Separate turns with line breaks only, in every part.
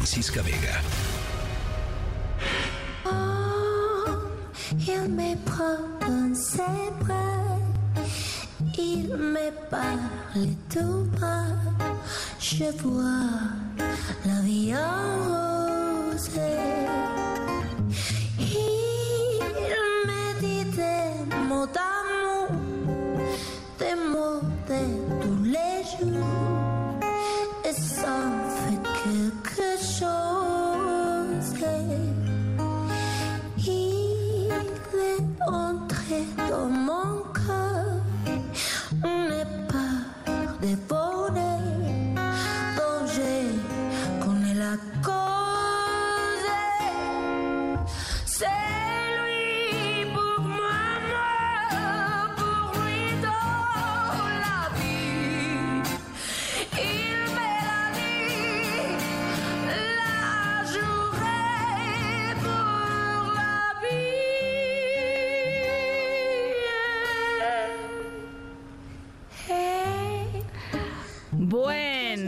Francisca Vega.
Oh, il me prend dans ses bras, il me parle tout bas, je vois la vie en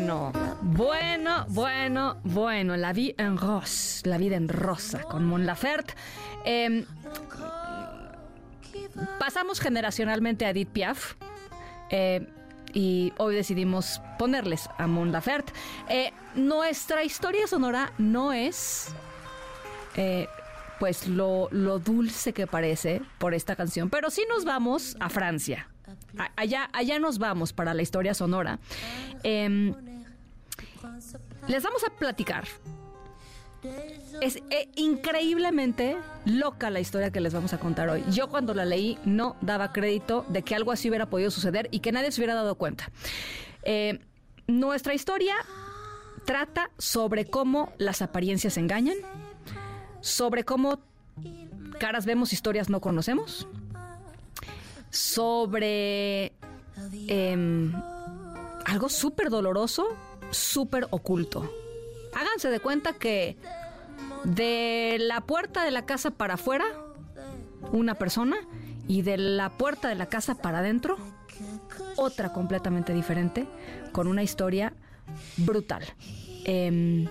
Bueno, bueno, bueno, bueno. La vie en rose, la vida en rosa con Mon Laferte. Eh, pasamos generacionalmente a Edith Piaf. eh, y hoy decidimos ponerles a Mon Laferte. Eh, nuestra historia sonora no es eh, pues lo, lo dulce que parece por esta canción, pero sí nos vamos a Francia. Allá, allá nos vamos para la historia sonora. Em, les vamos a platicar. Es eh, increíblemente loca la historia que les vamos a contar hoy. Yo cuando la leí no daba crédito de que algo así hubiera podido suceder y que nadie se hubiera dado cuenta. Eh, nuestra historia trata sobre cómo las apariencias engañan, sobre cómo caras vemos, historias no conocemos, sobre em, algo súper doloroso, súper oculto. Háganse de cuenta que de la puerta de la casa para afuera, una persona, y de la puerta de la casa para adentro, otra completamente diferente, con una historia brutal. Em,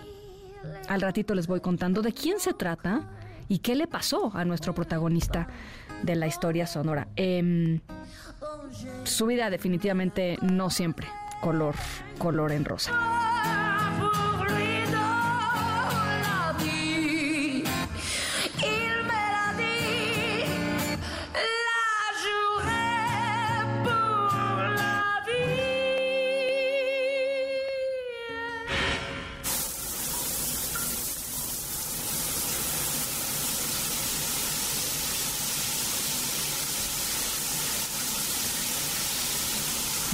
al ratito les voy contando de quién se trata y qué le pasó a nuestro protagonista de la historia sonora. Em, su vida definitivamente no siempre color, color en rosa.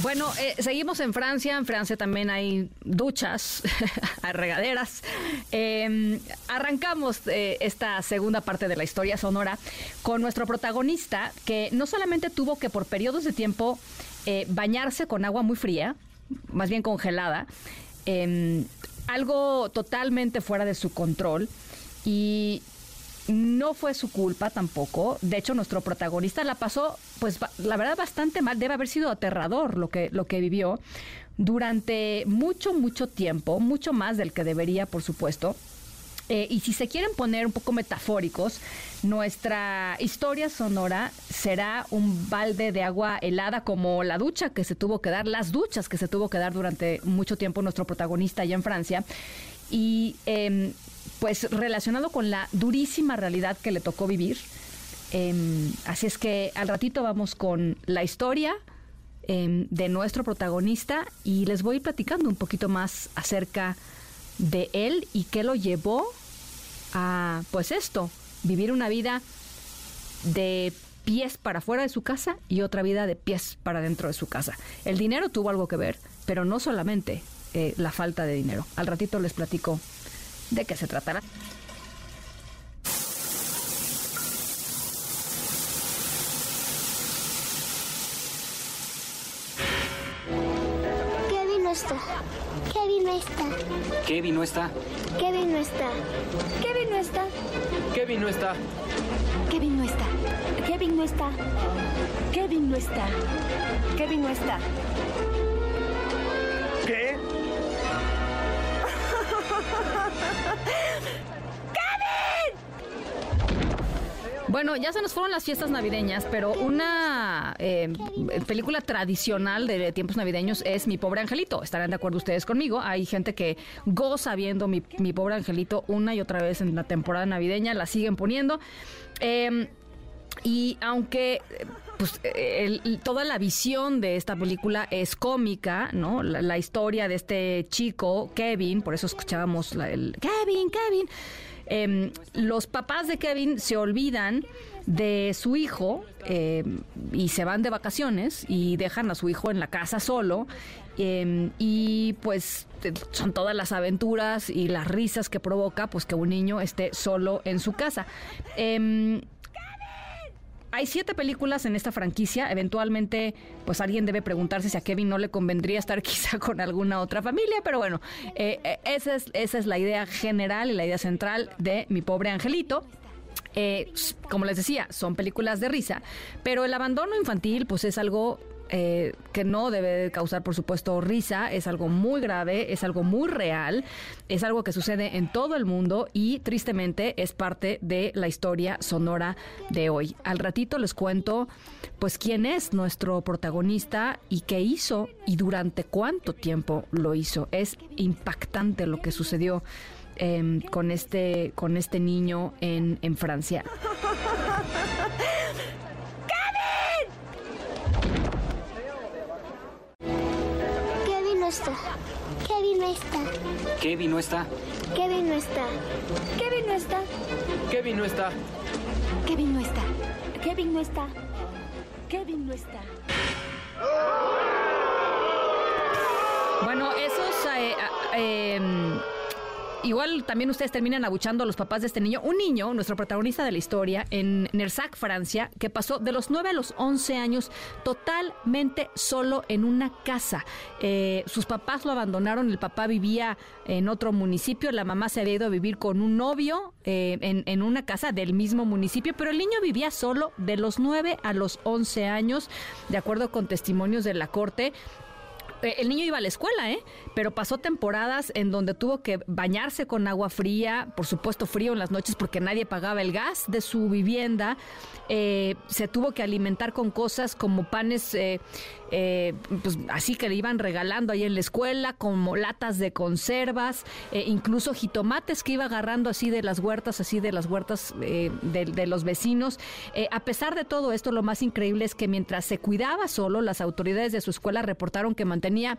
Bueno, eh, seguimos en Francia. En Francia también hay duchas, regaderas. Eh, arrancamos eh, esta segunda parte de la historia sonora con nuestro protagonista que no solamente tuvo que por periodos de tiempo eh, bañarse con agua muy fría, más bien congelada, eh, algo totalmente fuera de su control y no fue su culpa tampoco. De hecho, nuestro protagonista la pasó, pues la verdad, bastante mal. Debe haber sido aterrador lo que, lo que vivió durante mucho, mucho tiempo, mucho más del que debería, por supuesto. Eh, y si se quieren poner un poco metafóricos, nuestra historia sonora será un balde de agua helada como la ducha que se tuvo que dar, las duchas que se tuvo que dar durante mucho tiempo nuestro protagonista allá en Francia. Y em, pues relacionado con la durísima realidad que le tocó vivir. Em, así es que al ratito vamos con la historia em, de nuestro protagonista y les voy platicando un poquito más acerca de él y qué lo llevó a, pues esto, vivir una vida de pies para fuera de su casa y otra vida de pies para dentro de su casa. El dinero tuvo algo que ver, pero no solamente eh, la falta de dinero. Al ratito les platico de qué se tratará.
¿Qué vino está? ¿Qué vino está?
Kevin no está.
¿Qué vino está? ¿Qué vino está?
Kevin no está.
Kevin no está. Kevin no está. Kevin no está. Kevin no está.
Bueno, ya se nos fueron las fiestas navideñas, pero una eh, película tradicional de tiempos navideños es Mi pobre angelito. Estarán de acuerdo ustedes conmigo. Hay gente que goza viendo Mi, Mi pobre angelito una y otra vez en la temporada navideña, la siguen poniendo. Eh, y aunque pues el- toda la visión de esta película es cómica, ¿no? La, la historia de este chico, Kevin, por eso escuchábamos la- el Kevin, Kevin. Em, los papás de Kevin se olvidan de su hijo em, y se van de vacaciones y dejan a su hijo en la casa solo. em, y pues te- son todas las aventuras y las risas que provoca pues que un niño esté solo en su casa. Hay siete películas en esta franquicia. Eventualmente, pues alguien debe preguntarse si a Kevin no le convendría estar quizá con alguna otra familia. Pero bueno, eh, eh, esa, es, esa es la idea general y la idea central de Mi Pobre Angelito. Eh, como les decía, son películas de risa, pero el abandono infantil, pues es algo eh, que no debe causar, por supuesto, risa, es algo muy grave, es algo muy real, es algo que sucede en todo el mundo y tristemente es parte de la historia sonora de hoy. Al ratito les cuento, pues, quién es nuestro protagonista y qué hizo y durante cuánto tiempo lo hizo. Es impactante lo que sucedió em, con este con este niño en, en Francia.
Está. Kevin no está.
Kevin no está.
Kevin no está. Kevin no está.
Kevin no está.
Kevin no está. Kevin no está. Kevin no está.
Bueno, esos eh, em, igual también ustedes terminan abuchando a los papás de este niño. Un niño, nuestro protagonista de la historia, en Nersac, Francia, que pasó de los 9 a los 11 años totalmente solo en una casa. Eh, sus papás lo abandonaron, el papá vivía en otro municipio, la mamá se había ido a vivir con un novio eh, en, en una casa del mismo municipio, pero el niño vivía solo de los 9 a los 11 años, de acuerdo con testimonios de la corte. Eh, El niño iba a la escuela, ¿eh? Pero pasó temporadas en donde tuvo que bañarse con agua fría, por supuesto frío en las noches porque nadie pagaba el gas de su vivienda. Eh, se tuvo que alimentar con cosas como panes, eh, pues así que le iban regalando ahí en la escuela, como latas de conservas, incluso jitomates que iba agarrando así de las huertas, así de las huertas de, los vecinos. A pesar de todo esto, lo más increíble es que mientras se cuidaba solo, las autoridades de su escuela reportaron que mantenía 呢。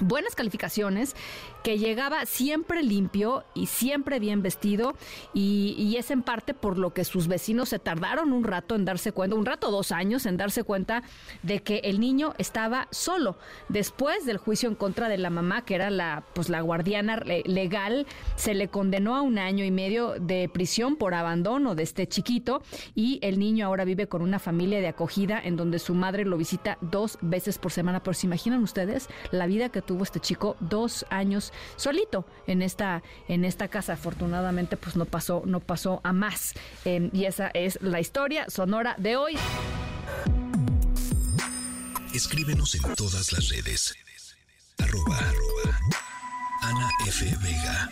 Buenas calificaciones, que llegaba siempre limpio y siempre bien vestido y, es en parte por lo que sus vecinos se tardaron un rato en darse cuenta, un rato, dos años en darse cuenta de que el niño estaba solo. Después del juicio en contra de la mamá, que era la, pues, la guardiana le- legal, se le condenó a un año y medio de prisión por abandono de este chiquito y el niño ahora vive con una familia de acogida en donde su madre lo visita dos veces por semana. Pero se imaginan ustedes la vida que tuvo este chico dos años solito en esta en esta casa. Afortunadamente, pues no pasó no pasó a más. Eh, y esa es la historia sonora de hoy.
Escríbenos en todas las redes. Arroba, arroba Ana F. Vega.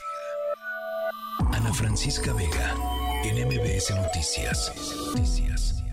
Ana Francisca Vega. En MBS Noticias. Noticias.